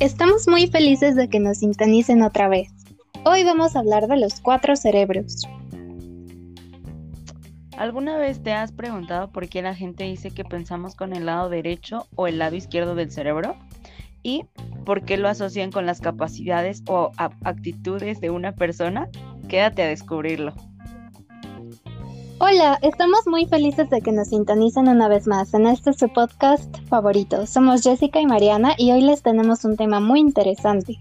Estamos muy felices de que nos sintonicen otra vez. Hoy vamos a hablar de los cuatro cerebros. ¿Alguna vez te has preguntado por qué la gente dice que pensamos con el lado derecho o el lado izquierdo del cerebro? ¿Y por qué lo asocian con las capacidades o actitudes de una persona? Quédate a descubrirlo. Hola, estamos muy felices de que nos sintonicen una vez más en este su podcast favorito. Somos Jessica y Mariana y hoy les tenemos un tema muy interesante.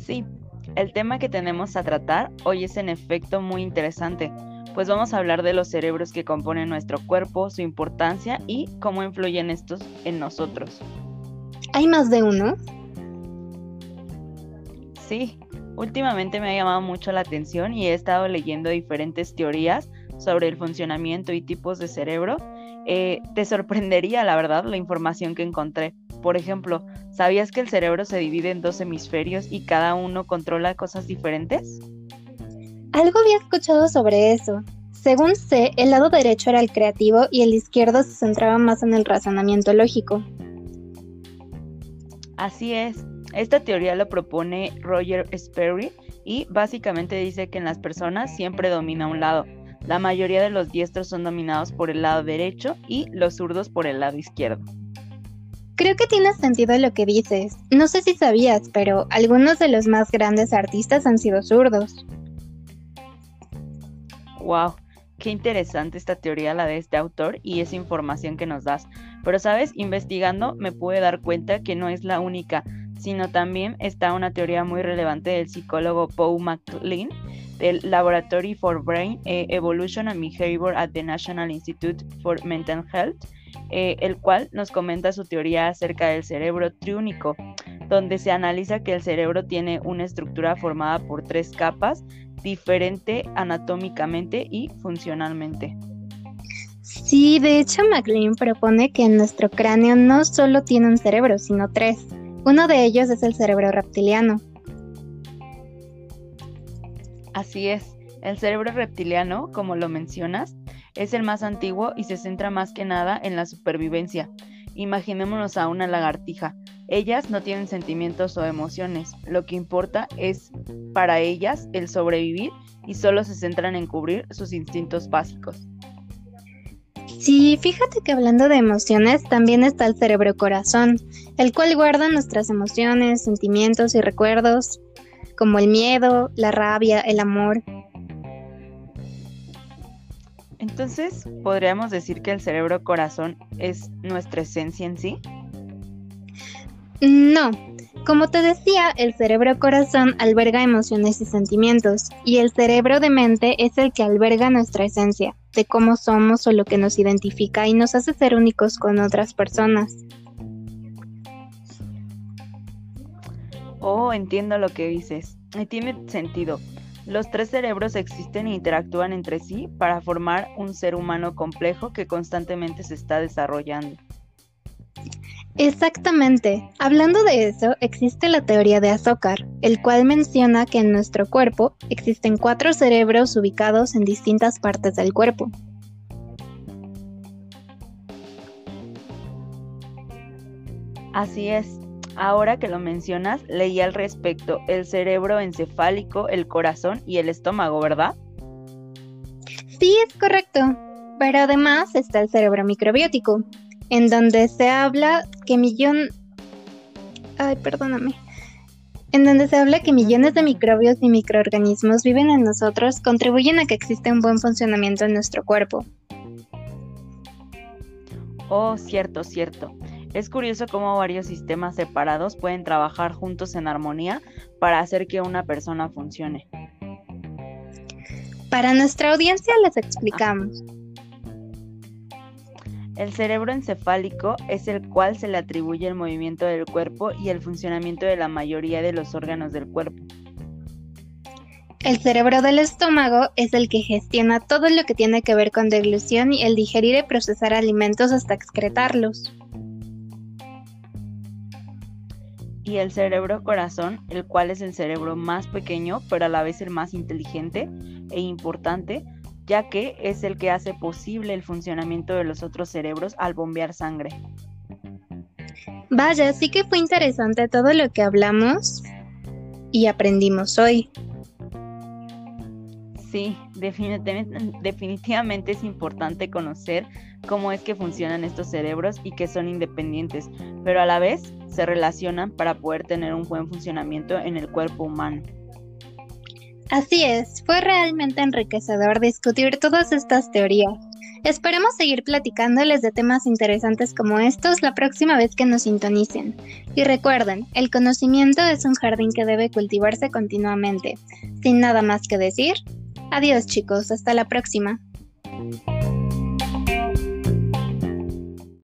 Sí, el tema que tenemos a tratar hoy es en efecto muy interesante, pues vamos a hablar de los cerebros que componen nuestro cuerpo, su importancia y cómo influyen estos en nosotros. ¿Hay más de uno? Sí, últimamente me ha llamado mucho la atención y he estado leyendo diferentes teorías sobre el funcionamiento y tipos de cerebro. Eh, te sorprendería, la verdad, la información que encontré. Por ejemplo, ¿sabías que el cerebro se divide en dos hemisferios y cada uno controla cosas diferentes? Algo había escuchado sobre eso. Según sé, el lado derecho era el creativo y el izquierdo se centraba más en el razonamiento lógico. Así es. Esta teoría lo propone Roger Sperry y básicamente dice que en las personas siempre domina un lado. La mayoría de los diestros son dominados por el lado derecho y los zurdos por el lado izquierdo. Creo que tiene sentido lo que dices. No sé si sabías, pero algunos de los más grandes artistas han sido zurdos. Wow, qué interesante esta teoría la de este autor y esa información que nos das. Pero sabes, investigando me pude dar cuenta que no es la única sino también está una teoría muy relevante del psicólogo Paul MacLean del Laboratory for Brain eh, Evolution and Behavior at the National Institute for Mental Health, eh, el cual nos comenta su teoría acerca del cerebro triúnico, donde se analiza que el cerebro tiene una estructura formada por tres capas, diferente anatómicamente y funcionalmente. Sí, de hecho MacLean propone que nuestro cráneo no solo tiene un cerebro, sino tres. Uno de ellos es el cerebro reptiliano. Así es, el cerebro reptiliano, como lo mencionas, es el más antiguo y se centra más que nada en la supervivencia. Imaginémonos a una lagartija. Ellas no tienen sentimientos o emociones. Lo que importa es para ellas el sobrevivir y solo se centran en cubrir sus instintos básicos. Sí, fíjate que hablando de emociones, también está el cerebro corazón, el cual guarda nuestras emociones, sentimientos y recuerdos, como el miedo, la rabia, el amor. Entonces, ¿podríamos decir que el cerebro corazón es nuestra esencia en sí? No, como te decía, el cerebro corazón alberga emociones y sentimientos, y el cerebro de mente es el que alberga nuestra esencia, de cómo somos o lo que nos identifica y nos hace ser únicos con otras personas. Oh, entiendo lo que dices. Y tiene sentido. Los tres cerebros existen e interactúan entre sí para formar un ser humano complejo que constantemente se está desarrollando. Exactamente. Hablando de eso, existe la teoría de Azócar, el cual menciona que en nuestro cuerpo existen cuatro cerebros ubicados en distintas partes del cuerpo. Así es. Ahora que lo mencionas, leí al respecto el cerebro encefálico, el corazón y el estómago, ¿verdad? Sí, es correcto. Pero además está el cerebro microbiótico, en donde se habla que millón... Ay, perdóname. En donde se habla que millones de microbios y microorganismos viven en nosotros, contribuyen a que exista un buen funcionamiento en nuestro cuerpo. Oh, cierto, cierto. Es curioso cómo varios sistemas separados pueden trabajar juntos en armonía para hacer que una persona funcione. Para nuestra audiencia les explicamos. El cerebro encefálico es el cual se le atribuye el movimiento del cuerpo y el funcionamiento de la mayoría de los órganos del cuerpo. El cerebro del estómago es el que gestiona todo lo que tiene que ver con deglución y el digerir y procesar alimentos hasta excretarlos. Y el cerebro corazón, el cual es el cerebro más pequeño, pero a la vez el más inteligente e importante, ya que es el que hace posible el funcionamiento de los otros cerebros al bombear sangre. Vaya, sí que fue interesante todo lo que hablamos y aprendimos hoy. Sí, definitivamente, es importante conocer cómo es que funcionan estos cerebros y que son independientes, pero a la vez se relacionan para poder tener un buen funcionamiento en el cuerpo humano. Así es, fue realmente enriquecedor discutir todas estas teorías. Esperemos seguir platicándoles de temas interesantes como estos la próxima vez que nos sintonicen. Y recuerden, el conocimiento es un jardín que debe cultivarse continuamente. Sin nada más que decir, adiós chicos, hasta la próxima.